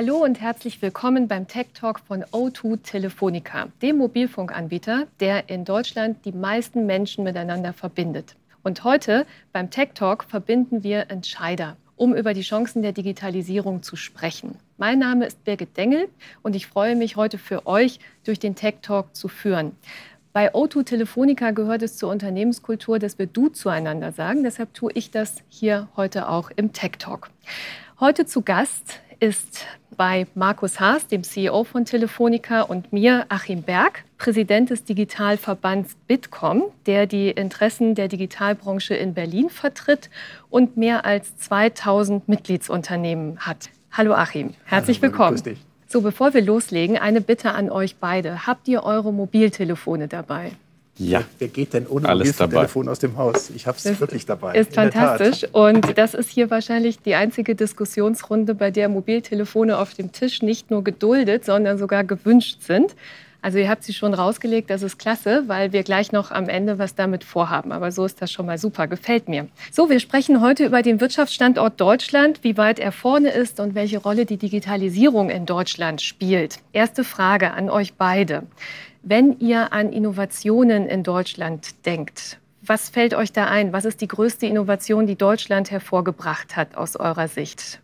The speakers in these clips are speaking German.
Hallo und herzlich willkommen beim Tech Talk von O2 Telefonica, dem Mobilfunkanbieter, der in Deutschland die meisten Menschen miteinander verbindet. Und heute beim Tech Talk verbinden wir Entscheider, um über die Chancen der Digitalisierung zu sprechen. Mein Name ist Birgit Dengel und ich freue mich heute für euch durch den Tech Talk zu führen. Bei O2 Telefonica gehört es zur Unternehmenskultur, dass wir du zueinander sagen. Deshalb tue ich das hier heute auch im Tech Talk. Heute zu Gast ist bei Markus Haas, dem CEO von Telefonica, und mir Achim Berg, Präsident des Digitalverbands Bitkom, der die Interessen der Digitalbranche in Berlin vertritt und mehr als 2000 Mitgliedsunternehmen hat. Hallo Achim, herzlich Hallo, willkommen. Grüß dich. So, bevor wir loslegen, eine Bitte an euch beide. Habt ihr eure Mobiltelefone dabei? Ja. Wer geht denn ohne Alles Mobiltelefon aus dem Haus? Ich habe es wirklich dabei. Ist fantastisch. Und das ist hier wahrscheinlich die einzige Diskussionsrunde, bei der Mobiltelefone auf dem Tisch nicht nur geduldet, sondern sogar gewünscht sind. Also ihr habt sie schon rausgelegt, das ist klasse, weil wir gleich noch am Ende was damit vorhaben. Aber so ist das schon mal super, gefällt mir. So, wir sprechen heute über den Wirtschaftsstandort Deutschland, wie weit er vorne ist und welche Rolle die Digitalisierung in Deutschland spielt. Erste Frage an euch beide. Wenn ihr an Innovationen in Deutschland denkt, was fällt euch da ein? Was ist die größte Innovation, die Deutschland hervorgebracht hat aus eurer Sicht?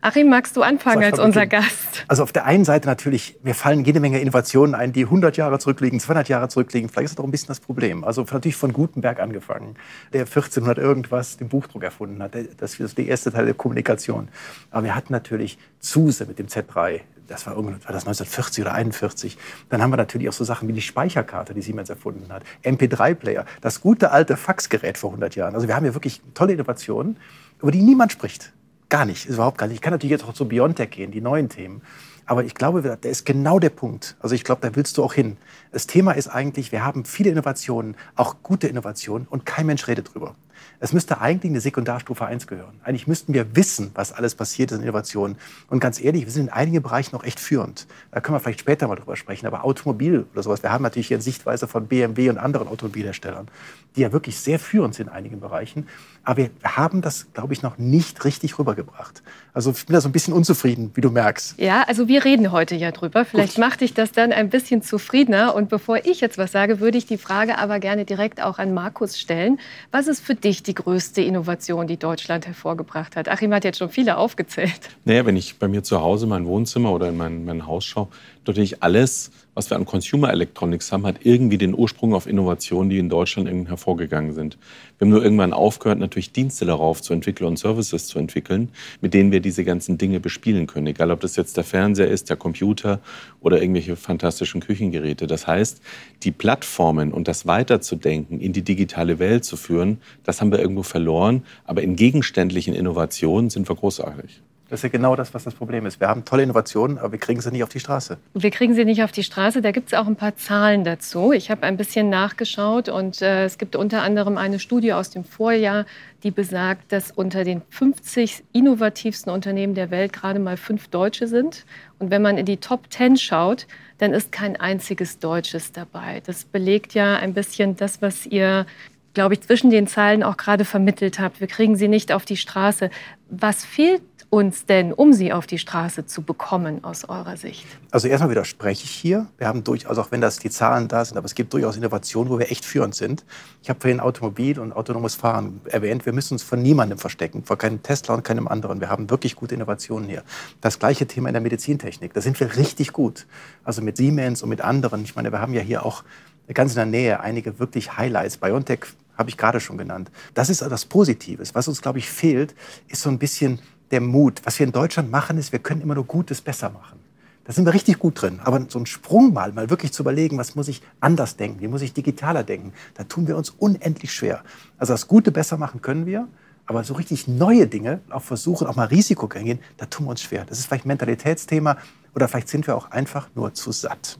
Achim, magst du anfangen als unser Gast? Also auf der einen Seite natürlich, mir fallen jede Menge Innovationen ein, die 100 Jahre zurückliegen, 200 Jahre zurückliegen. Vielleicht ist das auch ein bisschen das Problem. Also natürlich von Gutenberg angefangen, der 1400 irgendwas den Buchdruck erfunden hat. Das ist der erste Teil der Kommunikation. Aber wir hatten natürlich Zuse mit dem Z3. Das war, war das 1940 oder 41. Dann haben wir natürlich auch so Sachen wie die Speicherkarte, die Siemens erfunden hat. MP3-Player, das gute alte Faxgerät vor 100 Jahren. Also wir haben hier wirklich tolle Innovationen, über die niemand spricht. Gar nicht, überhaupt gar nicht. Ich kann natürlich jetzt auch zu Biontech gehen, die neuen Themen. Aber ich glaube, der ist genau der Punkt. Also ich glaube, da willst du auch hin. Das Thema ist eigentlich, wir haben viele Innovationen, auch gute Innovationen, und kein Mensch redet drüber. Es müsste eigentlich eine Sekundarstufe 1 gehören. Eigentlich müssten wir wissen, was alles passiert ist in Innovationen. Und ganz ehrlich, wir sind in einigen Bereichen noch echt führend. Da können wir vielleicht später mal drüber sprechen. Aber Automobil oder sowas, wir haben natürlich hier eine Sichtweise von BMW und anderen Automobilherstellern, die ja wirklich sehr führend sind in einigen Bereichen. Aber wir haben das, glaube ich, noch nicht richtig rübergebracht. Also ich bin da so ein bisschen unzufrieden, wie du merkst. Ja, also wir reden heute ja drüber. Vielleicht Gut. macht dich das dann ein bisschen zufriedener. Und bevor ich jetzt was sage, würde ich die Frage aber gerne direkt auch an Markus stellen. Was ist für dich die größte Innovation, die Deutschland hervorgebracht hat? Achim hat jetzt schon viele aufgezählt. Naja, wenn ich bei mir zu Hause mein Wohnzimmer oder in mein, mein Haus schaue, natürlich alles, was wir an Consumer Electronics haben, hat irgendwie den Ursprung auf Innovationen, die in Deutschland hervorgegangen sind. Wir haben nur irgendwann aufgehört, natürlich Dienste darauf zu entwickeln und Services zu entwickeln, mit denen wir diese ganzen Dinge bespielen können. Egal, ob das jetzt der Fernseher ist, der Computer oder irgendwelche fantastischen Küchengeräte. Das heißt, die Plattformen und das Weiterzudenken in die digitale Welt zu führen, das haben wir irgendwo verloren. Aber in gegenständlichen Innovationen sind wir großartig. Das ist ja genau das, was das Problem ist. Wir haben tolle Innovationen, aber wir kriegen sie nicht auf die Straße. Wir kriegen sie nicht auf die Straße. Da gibt es auch ein paar Zahlen dazu. Ich habe ein bisschen nachgeschaut und äh, es gibt unter anderem eine Studie aus dem Vorjahr, die besagt, dass unter den 50 innovativsten Unternehmen der Welt gerade mal fünf Deutsche sind. Und wenn man in die Top 10 schaut, dann ist kein einziges Deutsches dabei. Das belegt ja ein bisschen das, was ihr glaube ich, zwischen den Zeilen auch gerade vermittelt habt. Wir kriegen sie nicht auf die Straße. Was fehlt uns denn, um sie auf die Straße zu bekommen, aus eurer Sicht? Also erstmal widerspreche ich hier. Wir haben durchaus, auch wenn das die Zahlen da sind, aber es gibt durchaus Innovationen, wo wir echt führend sind. Ich habe vorhin Automobil und autonomes Fahren erwähnt. Wir müssen uns von niemandem verstecken, vor keinem Tesla und keinem anderen. Wir haben wirklich gute Innovationen hier. Das gleiche Thema in der Medizintechnik. Da sind wir richtig gut. Also mit Siemens und mit anderen. Ich meine, wir haben ja hier auch ganz in der Nähe einige wirklich Highlights. BioNTech habe ich gerade schon genannt. Das ist das Positives. Was uns, glaube ich, fehlt, ist so ein bisschen der Mut. Was wir in Deutschland machen, ist, wir können immer nur Gutes besser machen. Da sind wir richtig gut drin. Aber so einen Sprung mal, mal wirklich zu überlegen, was muss ich anders denken, wie muss ich digitaler denken, da tun wir uns unendlich schwer. Also das Gute besser machen können wir, aber so richtig neue Dinge, auch versuchen, auch mal Risiko gehen, da tun wir uns schwer. Das ist vielleicht ein Mentalitätsthema oder vielleicht sind wir auch einfach nur zu satt.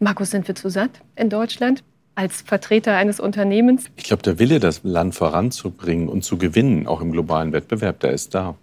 Markus, sind wir zu satt in Deutschland? als Vertreter eines Unternehmens? Ich glaube, der Wille, das Land voranzubringen und zu gewinnen, auch im globalen Wettbewerb, der ist da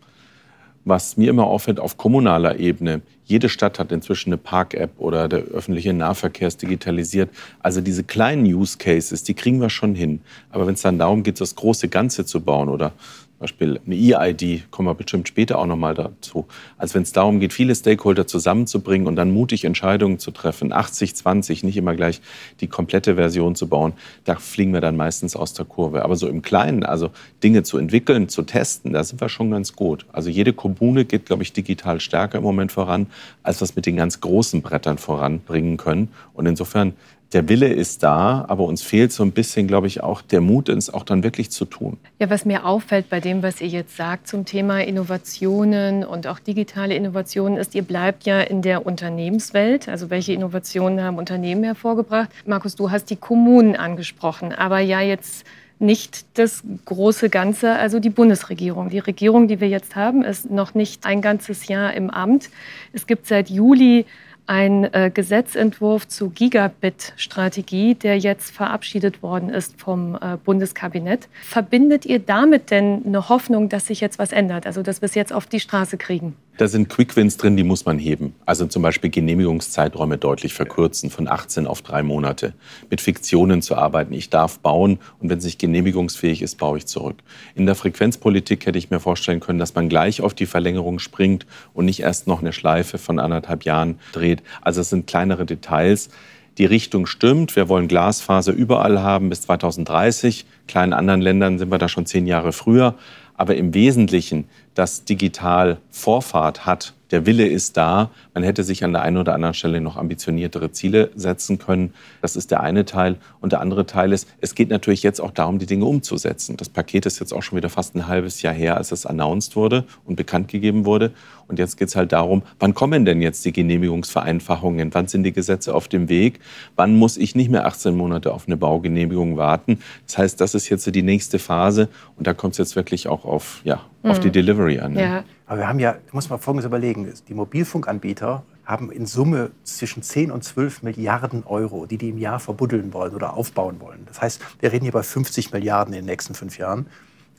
was mir immer auffällt auf kommunaler Ebene. Jede Stadt hat inzwischen eine Park-App oder der öffentliche Nahverkehr ist digitalisiert. Also diese kleinen Use Cases, die kriegen wir schon hin. Aber wenn es dann darum geht, das große Ganze zu bauen oder Beispiel eine E-ID, kommen wir bestimmt später auch nochmal dazu. Als wenn es darum geht, viele Stakeholder zusammenzubringen und dann mutig Entscheidungen zu treffen, 80, 20, nicht immer gleich die komplette Version zu bauen, da fliegen wir dann meistens aus der Kurve. Aber so im Kleinen, also Dinge zu entwickeln, zu testen, da sind wir schon ganz gut. Also jede Kommune geht, glaube ich, digital stärker im Moment voran, als wir es mit den ganz großen Brettern voranbringen können. Und insofern der Wille ist da, aber uns fehlt so ein bisschen, glaube ich, auch der Mut, es auch dann wirklich zu tun. Ja, was mir auffällt bei dem, was ihr jetzt sagt zum Thema Innovationen und auch digitale Innovationen, ist, ihr bleibt ja in der Unternehmenswelt. Also welche Innovationen haben Unternehmen hervorgebracht? Markus, du hast die Kommunen angesprochen, aber ja jetzt nicht das große Ganze, also die Bundesregierung. Die Regierung, die wir jetzt haben, ist noch nicht ein ganzes Jahr im Amt. Es gibt seit Juli ein äh, Gesetzentwurf zur Gigabit-Strategie, der jetzt verabschiedet worden ist vom äh, Bundeskabinett. Verbindet ihr damit denn eine Hoffnung, dass sich jetzt was ändert, also dass wir es jetzt auf die Straße kriegen? Da sind Quickwins drin, die muss man heben. Also zum Beispiel Genehmigungszeiträume deutlich verkürzen, von 18 auf drei Monate. Mit Fiktionen zu arbeiten. Ich darf bauen und wenn es nicht genehmigungsfähig ist, baue ich zurück. In der Frequenzpolitik hätte ich mir vorstellen können, dass man gleich auf die Verlängerung springt und nicht erst noch eine Schleife von anderthalb Jahren dreht. Also es sind kleinere Details. Die Richtung stimmt. Wir wollen Glasfaser überall haben bis 2030. In kleinen anderen Ländern sind wir da schon zehn Jahre früher. Aber im Wesentlichen, dass digital Vorfahrt hat, der Wille ist da. Man hätte sich an der einen oder anderen Stelle noch ambitioniertere Ziele setzen können. Das ist der eine Teil. Und der andere Teil ist, es geht natürlich jetzt auch darum, die Dinge umzusetzen. Das Paket ist jetzt auch schon wieder fast ein halbes Jahr her, als es announced wurde und bekannt gegeben wurde. Und jetzt geht es halt darum, wann kommen denn jetzt die Genehmigungsvereinfachungen? Wann sind die Gesetze auf dem Weg? Wann muss ich nicht mehr 18 Monate auf eine Baugenehmigung warten? Das heißt, das ist jetzt die nächste Phase. Und da kommt es jetzt wirklich auch auf, ja, auf die mhm. Delivery an. Ne? Ja. Aber wir haben ja, muss man Folgendes überlegen, die Mobilfunkanbieter haben in Summe zwischen 10 und 12 Milliarden Euro, die die im Jahr verbuddeln wollen oder aufbauen wollen. Das heißt, wir reden hier bei 50 Milliarden in den nächsten fünf Jahren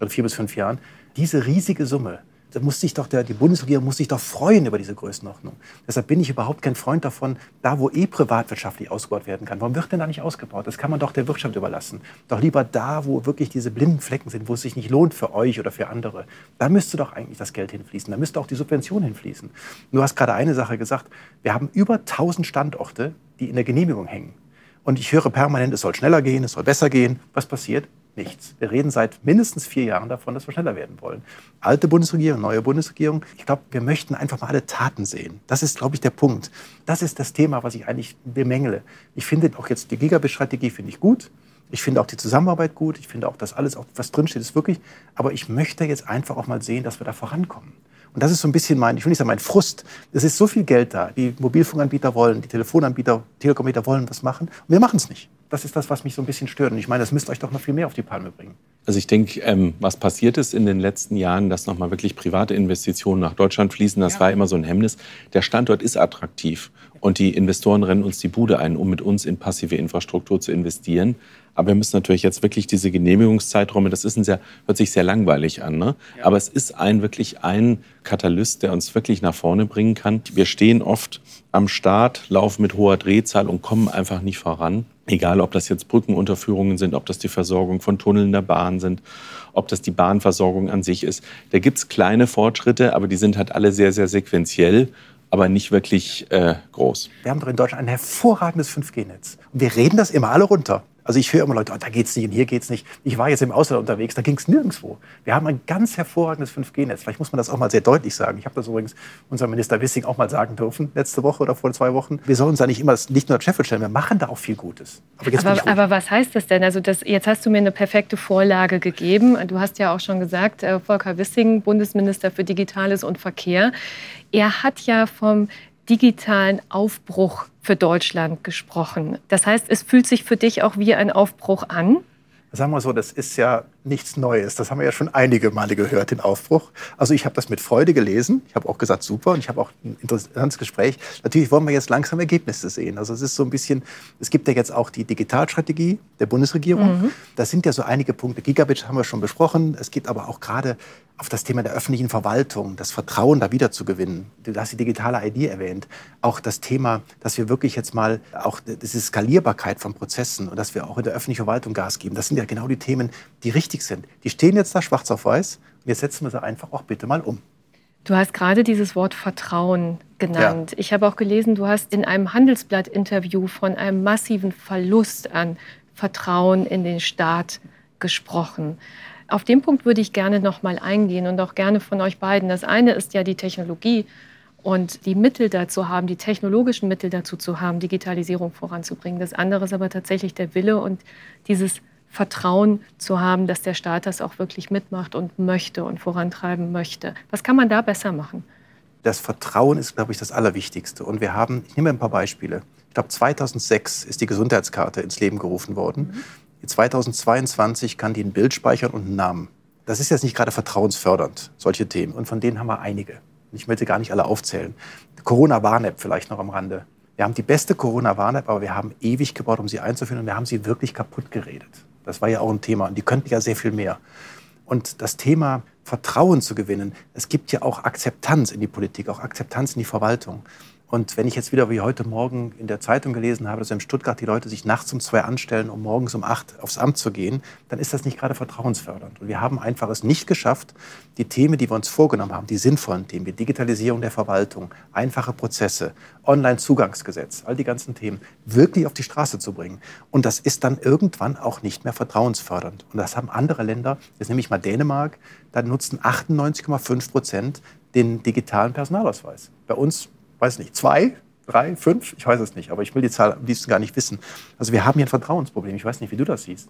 oder vier bis fünf Jahren. Diese riesige Summe da muss sich doch der, die Bundesregierung muss sich doch freuen über diese Größenordnung. Deshalb bin ich überhaupt kein Freund davon, da wo eh privatwirtschaftlich ausgebaut werden kann. Warum wird denn da nicht ausgebaut? Das kann man doch der Wirtschaft überlassen. Doch lieber da, wo wirklich diese blinden Flecken sind, wo es sich nicht lohnt für euch oder für andere. Da müsste doch eigentlich das Geld hinfließen. Da müsste auch die Subvention hinfließen. Du hast gerade eine Sache gesagt. Wir haben über 1000 Standorte, die in der Genehmigung hängen. Und ich höre permanent, es soll schneller gehen, es soll besser gehen. Was passiert? Nichts. Wir reden seit mindestens vier Jahren davon, dass wir schneller werden wollen. Alte Bundesregierung, neue Bundesregierung. Ich glaube, wir möchten einfach mal alle Taten sehen. Das ist, glaube ich, der Punkt. Das ist das Thema, was ich eigentlich bemängele. Ich finde auch jetzt die Gigabit-Strategie finde ich gut. Ich finde auch die Zusammenarbeit gut. Ich finde auch, dass alles, auch, was drinsteht, ist wirklich. Aber ich möchte jetzt einfach auch mal sehen, dass wir da vorankommen. Und das ist so ein bisschen mein, ich will nicht sagen mein Frust. Es ist so viel Geld da. Die Mobilfunkanbieter wollen, die Telefonanbieter, Telekomanbieter wollen was machen. Und wir machen es nicht das ist das, was mich so ein bisschen stört. Und ich meine, das müsst euch doch noch viel mehr auf die Palme bringen. Also ich denke, ähm, was passiert ist in den letzten Jahren, dass nochmal wirklich private Investitionen nach Deutschland fließen, das ja. war immer so ein Hemmnis. Der Standort ist attraktiv und die Investoren rennen uns die Bude ein, um mit uns in passive Infrastruktur zu investieren. Aber wir müssen natürlich jetzt wirklich diese Genehmigungszeiträume, das ist ein sehr, hört sich sehr langweilig an, ne? Ja. aber es ist ein wirklich ein Katalyst, der uns wirklich nach vorne bringen kann. Wir stehen oft am Start, laufen mit hoher Drehzahl und kommen einfach nicht voran. Egal, ob das jetzt Brückenunterführungen sind, ob das die Versorgung von Tunneln der Bahn sind, ob das die Bahnversorgung an sich ist. Da gibt es kleine Fortschritte, aber die sind halt alle sehr, sehr sequenziell aber nicht wirklich äh, groß. Wir haben doch in Deutschland ein hervorragendes 5G-Netz. Und wir reden das immer alle runter. Also ich höre immer Leute, oh, da geht's nicht und hier geht's nicht. Ich war jetzt im Ausland unterwegs, da ging es nirgendwo. Wir haben ein ganz hervorragendes 5G-Netz. Vielleicht muss man das auch mal sehr deutlich sagen. Ich habe das übrigens unserem Minister Wissing auch mal sagen dürfen, letzte Woche oder vor zwei Wochen. Wir sollen uns da nicht immer nicht nur Scheffel stellen, wir machen da auch viel Gutes. Aber, aber, aber, was heißt das denn? Also das, jetzt hast du mir eine perfekte Vorlage gegeben. Du hast ja auch schon gesagt, äh, Volker Wissing, Bundesminister für Digitales und Verkehr. Er hat ja vom digitalen Aufbruch für Deutschland gesprochen. Das heißt, es fühlt sich für dich auch wie ein Aufbruch an? Sagen wir so, das ist ja nichts Neues. Das haben wir ja schon einige Male gehört, den Aufbruch. Also ich habe das mit Freude gelesen. Ich habe auch gesagt, super. Und ich habe auch ein interessantes Gespräch. Natürlich wollen wir jetzt langsam Ergebnisse sehen. Also es ist so ein bisschen, es gibt ja jetzt auch die Digitalstrategie der Bundesregierung. Mhm. Das sind ja so einige Punkte. Gigabit haben wir schon besprochen. Es gibt aber auch gerade auf das Thema der öffentlichen Verwaltung, das Vertrauen da wieder zu gewinnen. Du hast die digitale ID erwähnt. Auch das Thema, dass wir wirklich jetzt mal auch diese Skalierbarkeit von Prozessen und dass wir auch in der öffentlichen Verwaltung Gas geben. Das sind ja genau die Themen, die richtig wichtig sind. Die stehen jetzt da schwarz auf weiß und jetzt setzen wir sie einfach auch bitte mal um. Du hast gerade dieses Wort Vertrauen genannt. Ja. Ich habe auch gelesen, du hast in einem Handelsblatt-Interview von einem massiven Verlust an Vertrauen in den Staat gesprochen. Auf den Punkt würde ich gerne noch mal eingehen und auch gerne von euch beiden. Das eine ist ja die Technologie und die Mittel dazu haben, die technologischen Mittel dazu zu haben, Digitalisierung voranzubringen. Das andere ist aber tatsächlich der Wille und dieses Vertrauen zu haben, dass der Staat das auch wirklich mitmacht und möchte und vorantreiben möchte. Was kann man da besser machen? Das Vertrauen ist, glaube ich, das Allerwichtigste. Und wir haben, ich nehme ein paar Beispiele. Ich glaube, 2006 ist die Gesundheitskarte ins Leben gerufen worden. Mhm. 2022 kann die ein Bild speichern und einen Namen. Das ist jetzt nicht gerade vertrauensfördernd, solche Themen. Und von denen haben wir einige. Ich möchte gar nicht alle aufzählen. Corona-Warn-App vielleicht noch am Rande. Wir haben die beste Corona-Warn-App, aber wir haben ewig gebraucht, um sie einzuführen und wir haben sie wirklich kaputt geredet. Das war ja auch ein Thema. Und die könnten ja sehr viel mehr. Und das Thema Vertrauen zu gewinnen, es gibt ja auch Akzeptanz in die Politik, auch Akzeptanz in die Verwaltung. Und wenn ich jetzt wieder wie heute Morgen in der Zeitung gelesen habe, dass in Stuttgart die Leute sich nachts um zwei anstellen, um morgens um acht aufs Amt zu gehen, dann ist das nicht gerade vertrauensfördernd. Und wir haben einfach es nicht geschafft, die Themen, die wir uns vorgenommen haben, die sinnvollen Themen, die Digitalisierung der Verwaltung, einfache Prozesse, Online-Zugangsgesetz, all die ganzen Themen, wirklich auf die Straße zu bringen. Und das ist dann irgendwann auch nicht mehr vertrauensfördernd. Und das haben andere Länder, jetzt nehme ich mal Dänemark, da nutzen 98,5 Prozent den digitalen Personalausweis. Bei uns weiß nicht, zwei, drei, fünf, ich weiß es nicht, aber ich will die Zahl am liebsten gar nicht wissen. Also wir haben hier ein Vertrauensproblem. Ich weiß nicht, wie du das siehst.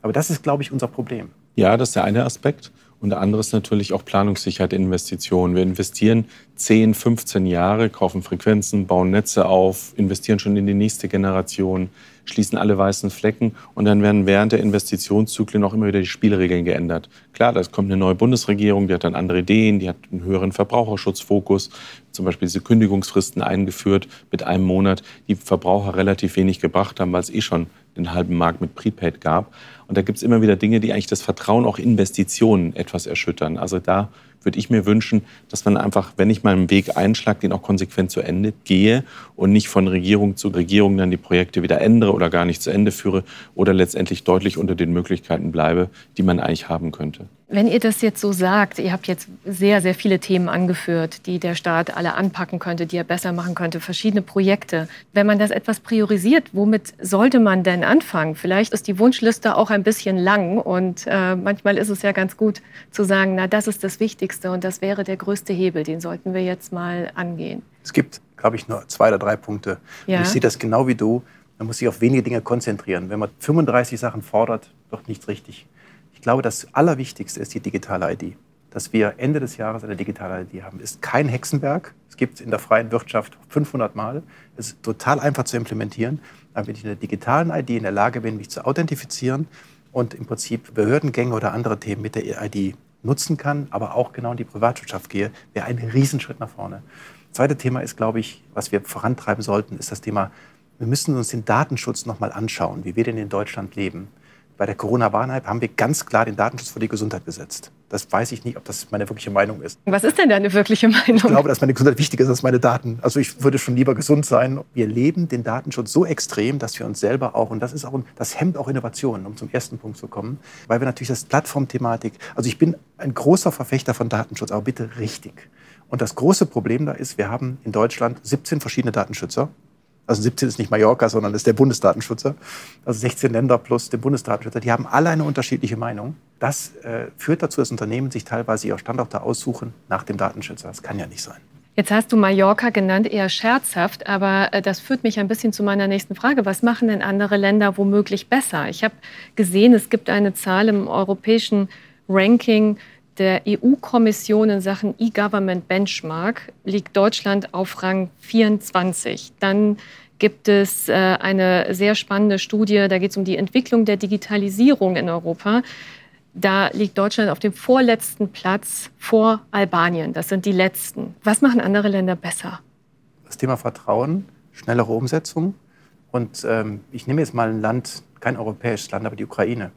Aber das ist, glaube ich, unser Problem. Ja, das ist der eine Aspekt. Und der andere ist natürlich auch Planungssicherheit in Investitionen. Wir investieren 10, 15 Jahre, kaufen Frequenzen, bauen Netze auf, investieren schon in die nächste Generation, schließen alle weißen Flecken und dann werden während der Investitionszyklen auch immer wieder die Spielregeln geändert. Klar, da kommt eine neue Bundesregierung, die hat dann andere Ideen, die hat einen höheren Verbraucherschutzfokus, zum Beispiel diese Kündigungsfristen eingeführt mit einem Monat, die Verbraucher relativ wenig gebracht haben, weil es eh schon den halben Markt mit Prepaid gab. Und da gibt es immer wieder Dinge, die eigentlich das Vertrauen auch Investitionen etwas erschüttern. Also da würde ich mir wünschen, dass man einfach, wenn ich meinen Weg einschlage, den auch konsequent zu Ende gehe und nicht von Regierung zu Regierung dann die Projekte wieder ändere oder gar nicht zu Ende führe oder letztendlich deutlich unter den Möglichkeiten bleibe, die man eigentlich haben könnte. Wenn ihr das jetzt so sagt, ihr habt jetzt sehr, sehr viele Themen angeführt, die der Staat alle anpacken könnte, die er besser machen könnte, verschiedene Projekte. Wenn man das etwas priorisiert, womit sollte man denn anfangen? Vielleicht ist die Wunschliste auch ein bisschen lang und äh, manchmal ist es ja ganz gut zu sagen, na, das ist das Wichtigste und das wäre der größte Hebel, den sollten wir jetzt mal angehen. Es gibt, glaube ich, nur zwei oder drei Punkte. Ja. ich sehe das genau wie du. Man muss sich auf wenige Dinge konzentrieren. Wenn man 35 Sachen fordert, wird nichts richtig. Ich glaube, das Allerwichtigste ist die digitale ID. Dass wir Ende des Jahres eine digitale ID haben, ist kein Hexenwerk. Es gibt es in der freien Wirtschaft 500 Mal. Es ist total einfach zu implementieren. Aber wenn ich in der digitalen ID in der Lage bin, mich zu authentifizieren und im Prinzip Behördengänge oder andere Themen mit der ID nutzen kann, aber auch genau in die Privatwirtschaft gehe, wäre ein Riesenschritt nach vorne. Das zweite Thema ist, glaube ich, was wir vorantreiben sollten, ist das Thema, wir müssen uns den Datenschutz noch mal anschauen, wie wir denn in Deutschland leben bei der Corona-Warn-App haben wir ganz klar den Datenschutz vor die Gesundheit gesetzt. Das weiß ich nicht, ob das meine wirkliche Meinung ist. Was ist denn deine wirkliche Meinung? Ich glaube, dass meine Gesundheit wichtiger ist als meine Daten. Also ich würde schon lieber gesund sein. Wir leben den Datenschutz so extrem, dass wir uns selber auch, und das ist auch, das hemmt auch Innovationen, um zum ersten Punkt zu kommen, weil wir natürlich das Plattformthematik, also ich bin ein großer Verfechter von Datenschutz, aber bitte richtig. Und das große Problem da ist, wir haben in Deutschland 17 verschiedene Datenschützer also 17 ist nicht Mallorca, sondern ist der Bundesdatenschützer. Also 16 Länder plus der Bundesdatenschützer. Die haben alle eine unterschiedliche Meinung. Das äh, führt dazu, dass Unternehmen sich teilweise ihre Standorte aussuchen nach dem Datenschützer. Das kann ja nicht sein. Jetzt hast du Mallorca genannt, eher scherzhaft, aber äh, das führt mich ein bisschen zu meiner nächsten Frage. Was machen denn andere Länder womöglich besser? Ich habe gesehen, es gibt eine Zahl im europäischen Ranking der EU-Kommission in Sachen E-Government Benchmark liegt Deutschland auf Rang 24. Dann gibt es äh, eine sehr spannende Studie, da geht es um die Entwicklung der Digitalisierung in Europa. Da liegt Deutschland auf dem vorletzten Platz vor Albanien. Das sind die letzten. Was machen andere Länder besser? Das Thema Vertrauen, schnellere Umsetzung. Und ähm, ich nehme jetzt mal ein Land, kein europäisches Land, aber die Ukraine,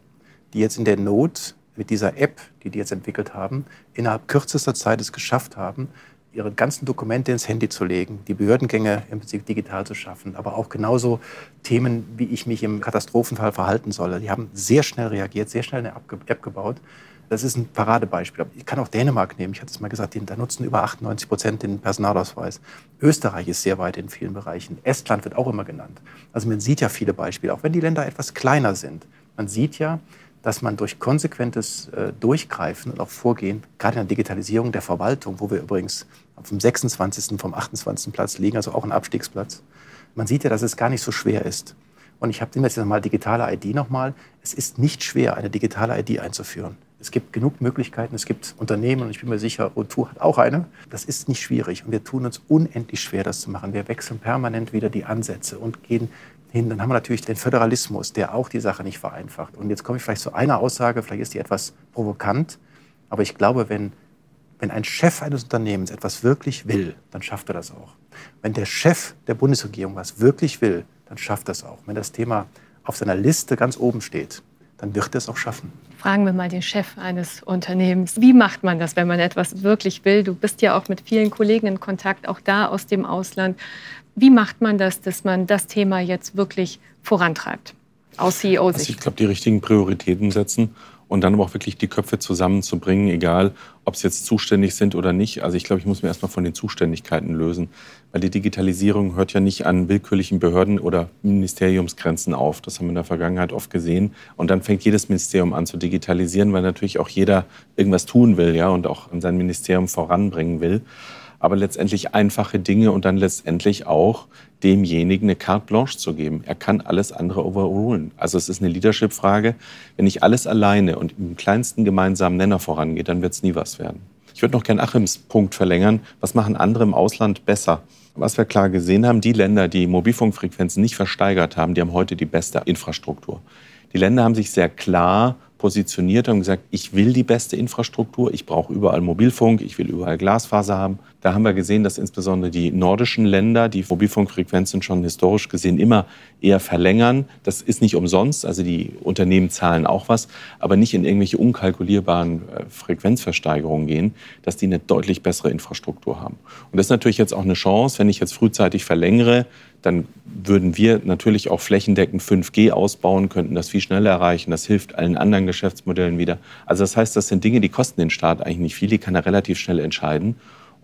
die jetzt in der Not mit dieser App, die die jetzt entwickelt haben, innerhalb kürzester Zeit es geschafft haben, ihre ganzen Dokumente ins Handy zu legen, die Behördengänge im Prinzip digital zu schaffen, aber auch genauso Themen, wie ich mich im Katastrophenfall verhalten solle. Die haben sehr schnell reagiert, sehr schnell eine App gebaut. Das ist ein Paradebeispiel. Ich kann auch Dänemark nehmen. Ich hatte es mal gesagt, da nutzen über 98 Prozent den Personalausweis. Österreich ist sehr weit in vielen Bereichen. Estland wird auch immer genannt. Also man sieht ja viele Beispiele, auch wenn die Länder etwas kleiner sind. Man sieht ja, dass man durch konsequentes äh, Durchgreifen und auch Vorgehen, gerade in der Digitalisierung der Verwaltung, wo wir übrigens vom 26., vom 28. Platz liegen, also auch ein Abstiegsplatz, man sieht ja, dass es gar nicht so schwer ist. Und ich habe jetzt nochmal digitale ID nochmal. Es ist nicht schwer, eine digitale ID einzuführen. Es gibt genug Möglichkeiten. Es gibt Unternehmen, und ich bin mir sicher, O2 hat auch eine. Das ist nicht schwierig. Und wir tun uns unendlich schwer, das zu machen. Wir wechseln permanent wieder die Ansätze und gehen hin. Dann haben wir natürlich den Föderalismus, der auch die Sache nicht vereinfacht. Und jetzt komme ich vielleicht zu einer Aussage, vielleicht ist die etwas provokant. Aber ich glaube, wenn, wenn ein Chef eines Unternehmens etwas wirklich will, dann schafft er das auch. Wenn der Chef der Bundesregierung was wirklich will, dann schafft er es auch. Wenn das Thema auf seiner Liste ganz oben steht, dann wird er es auch schaffen. Fragen wir mal den Chef eines Unternehmens. Wie macht man das, wenn man etwas wirklich will? Du bist ja auch mit vielen Kollegen in Kontakt, auch da aus dem Ausland. Wie macht man das, dass man das Thema jetzt wirklich vorantreibt? Aus CEO-Sicht. Also ich glaube, die richtigen Prioritäten setzen und dann aber auch wirklich die Köpfe zusammenzubringen, egal ob sie jetzt zuständig sind oder nicht. Also ich glaube, ich muss mir erstmal von den Zuständigkeiten lösen, weil die Digitalisierung hört ja nicht an willkürlichen Behörden oder Ministeriumsgrenzen auf. Das haben wir in der Vergangenheit oft gesehen. Und dann fängt jedes Ministerium an zu digitalisieren, weil natürlich auch jeder irgendwas tun will, ja, und auch sein Ministerium voranbringen will aber letztendlich einfache Dinge und dann letztendlich auch demjenigen eine carte blanche zu geben. Er kann alles andere overrulen. Also es ist eine Leadership-Frage. Wenn ich alles alleine und im kleinsten gemeinsamen Nenner vorangeht, dann wird es nie was werden. Ich würde noch gerne Achims Punkt verlängern. Was machen andere im Ausland besser? Was wir klar gesehen haben, die Länder, die Mobilfunkfrequenzen nicht versteigert haben, die haben heute die beste Infrastruktur. Die Länder haben sich sehr klar positioniert und gesagt, ich will die beste Infrastruktur, ich brauche überall Mobilfunk, ich will überall Glasfaser haben. Da haben wir gesehen, dass insbesondere die nordischen Länder die Mobilfunkfrequenzen schon historisch gesehen immer eher verlängern. Das ist nicht umsonst, also die Unternehmen zahlen auch was, aber nicht in irgendwelche unkalkulierbaren äh, Frequenzversteigerungen gehen, dass die eine deutlich bessere Infrastruktur haben. Und das ist natürlich jetzt auch eine Chance, wenn ich jetzt frühzeitig verlängere, dann würden wir natürlich auch flächendeckend 5G ausbauen, könnten das viel schneller erreichen. Das hilft allen anderen Geschäftsmodellen wieder. Also das heißt, das sind Dinge, die kosten den Staat eigentlich nicht viel, die kann er relativ schnell entscheiden.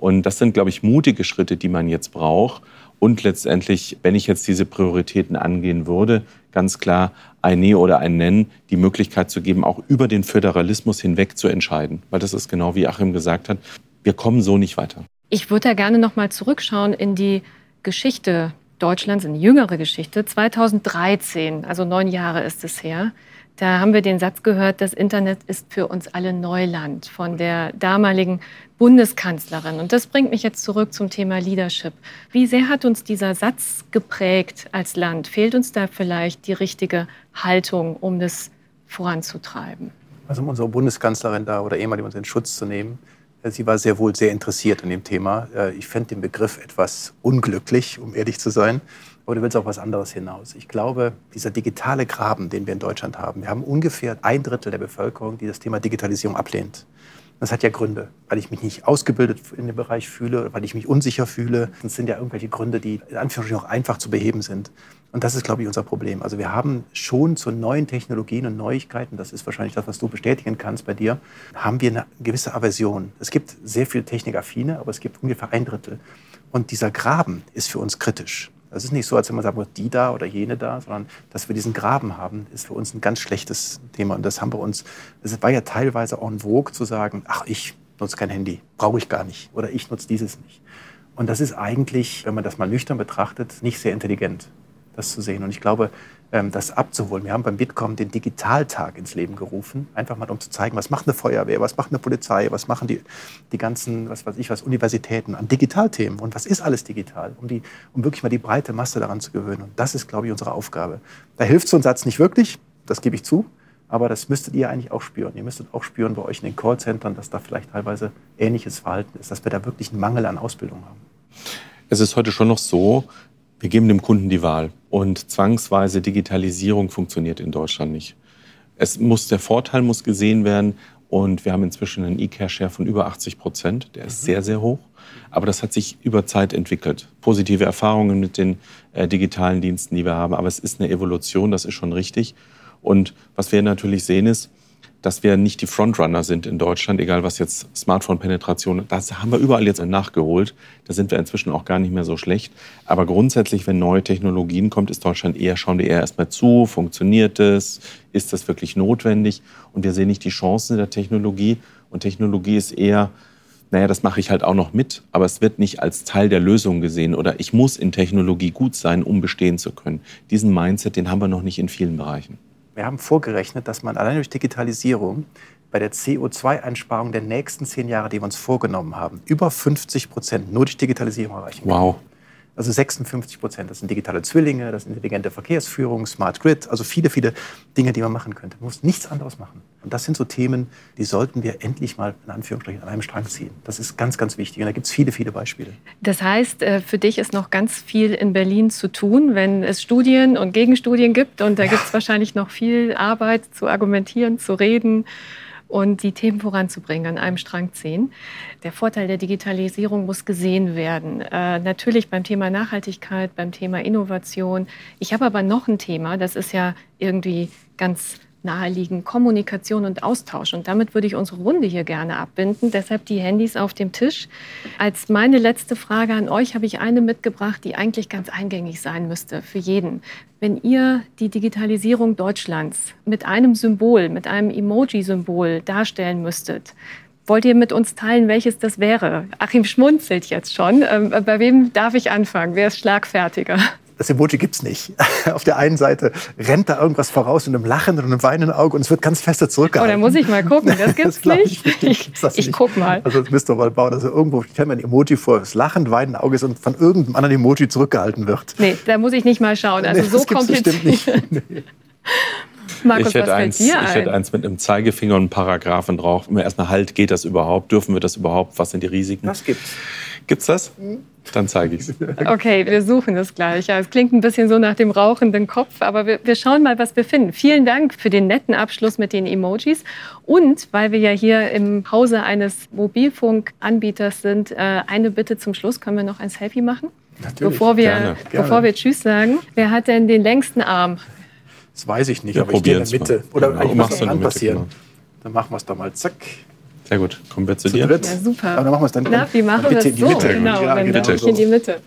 Und das sind, glaube ich, mutige Schritte, die man jetzt braucht. Und letztendlich, wenn ich jetzt diese Prioritäten angehen würde, ganz klar ein Nee oder ein Nennen, die Möglichkeit zu geben, auch über den Föderalismus hinweg zu entscheiden. Weil das ist genau wie Achim gesagt hat, wir kommen so nicht weiter. Ich würde da gerne noch mal zurückschauen in die Geschichte Deutschlands, in die jüngere Geschichte. 2013, also neun Jahre ist es her, da haben wir den Satz gehört, das Internet ist für uns alle Neuland von der damaligen Bundeskanzlerin. Und das bringt mich jetzt zurück zum Thema Leadership. Wie sehr hat uns dieser Satz geprägt als Land? Fehlt uns da vielleicht die richtige Haltung, um das voranzutreiben? Also um unsere Bundeskanzlerin da oder ehemalig uns in Schutz zu nehmen, äh, sie war sehr wohl sehr interessiert an dem Thema. Äh, ich fände den Begriff etwas unglücklich, um ehrlich zu sein. Aber du willst auch was anderes hinaus. Ich glaube, dieser digitale Graben, den wir in Deutschland haben, wir haben ungefähr ein Drittel der Bevölkerung, die das Thema Digitalisierung ablehnt. Das hat ja Gründe, weil ich mich nicht ausgebildet in dem Bereich fühle, weil ich mich unsicher fühle. Das sind ja irgendwelche Gründe, die in Anführungsstrichen auch einfach zu beheben sind. Und das ist, glaube ich, unser Problem. Also wir haben schon zu neuen Technologien und Neuigkeiten, das ist wahrscheinlich das, was du bestätigen kannst bei dir, haben wir eine gewisse Aversion. Es gibt sehr viel Technikaffine, aber es gibt ungefähr ein Drittel. Und dieser Graben ist für uns kritisch. Das ist nicht so, als wenn man sagt, die da oder jene da, sondern dass wir diesen Graben haben, ist für uns ein ganz schlechtes Thema. Und das haben wir uns, es war ja teilweise en vogue zu sagen, ach, ich nutze kein Handy, brauche ich gar nicht. Oder ich nutze dieses nicht. Und das ist eigentlich, wenn man das mal nüchtern betrachtet, nicht sehr intelligent, das zu sehen. Und ich glaube, das abzuholen. Wir haben beim Bitkom den Digitaltag ins Leben gerufen, einfach mal um zu zeigen, was macht eine Feuerwehr, was macht eine Polizei, was machen die, die ganzen, was weiß ich, was Universitäten an Digitalthemen und was ist alles digital, um, die, um wirklich mal die breite Masse daran zu gewöhnen. Und das ist, glaube ich, unsere Aufgabe. Da hilft so ein Satz nicht wirklich, das gebe ich zu, aber das müsstet ihr eigentlich auch spüren. Ihr müsstet auch spüren bei euch in den Callcentern, dass da vielleicht teilweise ähnliches Verhalten ist, dass wir da wirklich einen Mangel an Ausbildung haben. Es ist heute schon noch so, wir geben dem Kunden die Wahl. Und zwangsweise Digitalisierung funktioniert in Deutschland nicht. Es muss, der Vorteil muss gesehen werden Und wir haben inzwischen einen E-Care-Share von über 80 Prozent. Der ist mhm. sehr, sehr hoch. Aber das hat sich über Zeit entwickelt. Positive Erfahrungen mit den äh, digitalen Diensten, die wir haben. Aber es ist eine Evolution, das ist schon richtig. Und was wir natürlich sehen ist, dass wir nicht die Frontrunner sind in Deutschland, egal was jetzt Smartphone-Penetration, das haben wir überall jetzt nachgeholt. Da sind wir inzwischen auch gar nicht mehr so schlecht. Aber grundsätzlich, wenn neue Technologien kommt, ist Deutschland eher, schauen die eher erstmal zu, funktioniert es, ist das wirklich notwendig? Und wir sehen nicht die Chancen der Technologie. Und Technologie ist eher, naja, das mache ich halt auch noch mit, aber es wird nicht als Teil der Lösung gesehen oder ich muss in Technologie gut sein, um bestehen zu können. Diesen Mindset, den haben wir noch nicht in vielen Bereichen. Wir haben vorgerechnet, dass man allein durch Digitalisierung bei der CO2-Einsparung der nächsten zehn Jahre, die wir uns vorgenommen haben, über 50 Prozent nur durch Digitalisierung erreichen kann. Wow. Also 56 Prozent. Das sind digitale Zwillinge, das ist intelligente Verkehrsführung, Smart Grid, also viele, viele Dinge, die man machen könnte. Man muss nichts anderes machen. Und das sind so Themen, die sollten wir endlich mal in Anführungsstrichen an einem Strang ziehen. Das ist ganz, ganz wichtig. Und da gibt es viele, viele Beispiele. Das heißt, äh, für dich ist noch ganz viel in Berlin zu tun, wenn es Studien und Gegenstudien gibt. Und da ja. gibt es wahrscheinlich noch viel Arbeit zu argumentieren, zu reden und die Themen voranzubringen, an einem Strang ziehen. Der Vorteil der Digitalisierung muss gesehen werden. Äh, natürlich beim Thema Nachhaltigkeit, beim Thema Innovation. Ich habe aber noch ein Thema, das ist ja irgendwie ganz naheliegen, Kommunikation und Austausch. Und damit würde ich unsere Runde hier gerne abbinden. Deshalb die Handys auf dem Tisch. Als meine letzte Frage an euch habe ich eine mitgebracht, die eigentlich ganz eingängig sein müsste für jeden. Wenn ihr die Digitalisierung Deutschlands mit einem Symbol, mit einem Emoji-Symbol darstellen müsstet, Wollt ihr mit uns teilen, welches das wäre? Achim schmunzelt jetzt schon. Ähm, bei wem darf ich anfangen? Wer ist schlagfertiger? Das Emoji gibt es nicht. Auf der einen Seite rennt da irgendwas voraus mit einem lachenden und einem weinenden Auge und es wird ganz feste zurückgehalten. Oh, da muss ich mal gucken, das gibt's das nicht. Ich, ich, ich, ich guck mal. Also das müsst ihr mal bauen. Also irgendwo stellt man ein Emoji vor, das lachend weinende Auge ist und von irgendeinem anderen Emoji zurückgehalten wird. Nee, da muss ich nicht mal schauen. Also nee, so kompliziert. nicht. Nee. Markus, ich hätte, eins, ich hätte eins mit einem Zeigefinger und einem Paragraphen drauf. Immer erstmal halt, geht das überhaupt? Dürfen wir das überhaupt? Was sind die Risiken? Das gibt's. Gibt's das? Dann zeige ich es. Okay, wir suchen es gleich. Ja, es klingt ein bisschen so nach dem rauchenden Kopf, aber wir, wir, schauen mal, was wir finden. Vielen Dank für den netten Abschluss mit den Emojis. Und weil wir ja hier im Hause eines Mobilfunkanbieters sind, äh, eine Bitte zum Schluss. Können wir noch ein Selfie machen? Natürlich. Bevor wir, gerne, gerne. bevor wir Tschüss sagen. Wer hat denn den längsten Arm? Das weiß ich nicht, ja, aber ich gehe in der Mitte. Mal. Oder genau. eigentlich muss was passieren. Genau. Dann machen wir es doch mal. Zack. Sehr gut. Kommen wir zu, zu dir. Dritt. Ja, super. Aber dann machen wir es dann, Na, wie machen wir es so? Mitte. Genau, ja, dann bitte. in die Mitte.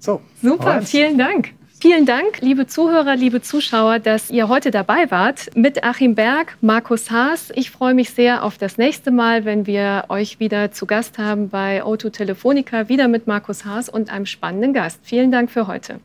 So. Super, Alright. vielen Dank. Vielen Dank, liebe Zuhörer, liebe Zuschauer, dass ihr heute dabei wart mit Achim Berg, Markus Haas. Ich freue mich sehr auf das nächste Mal, wenn wir euch wieder zu Gast haben bei O2 Telefonica, wieder mit Markus Haas und einem spannenden Gast. Vielen Dank für heute.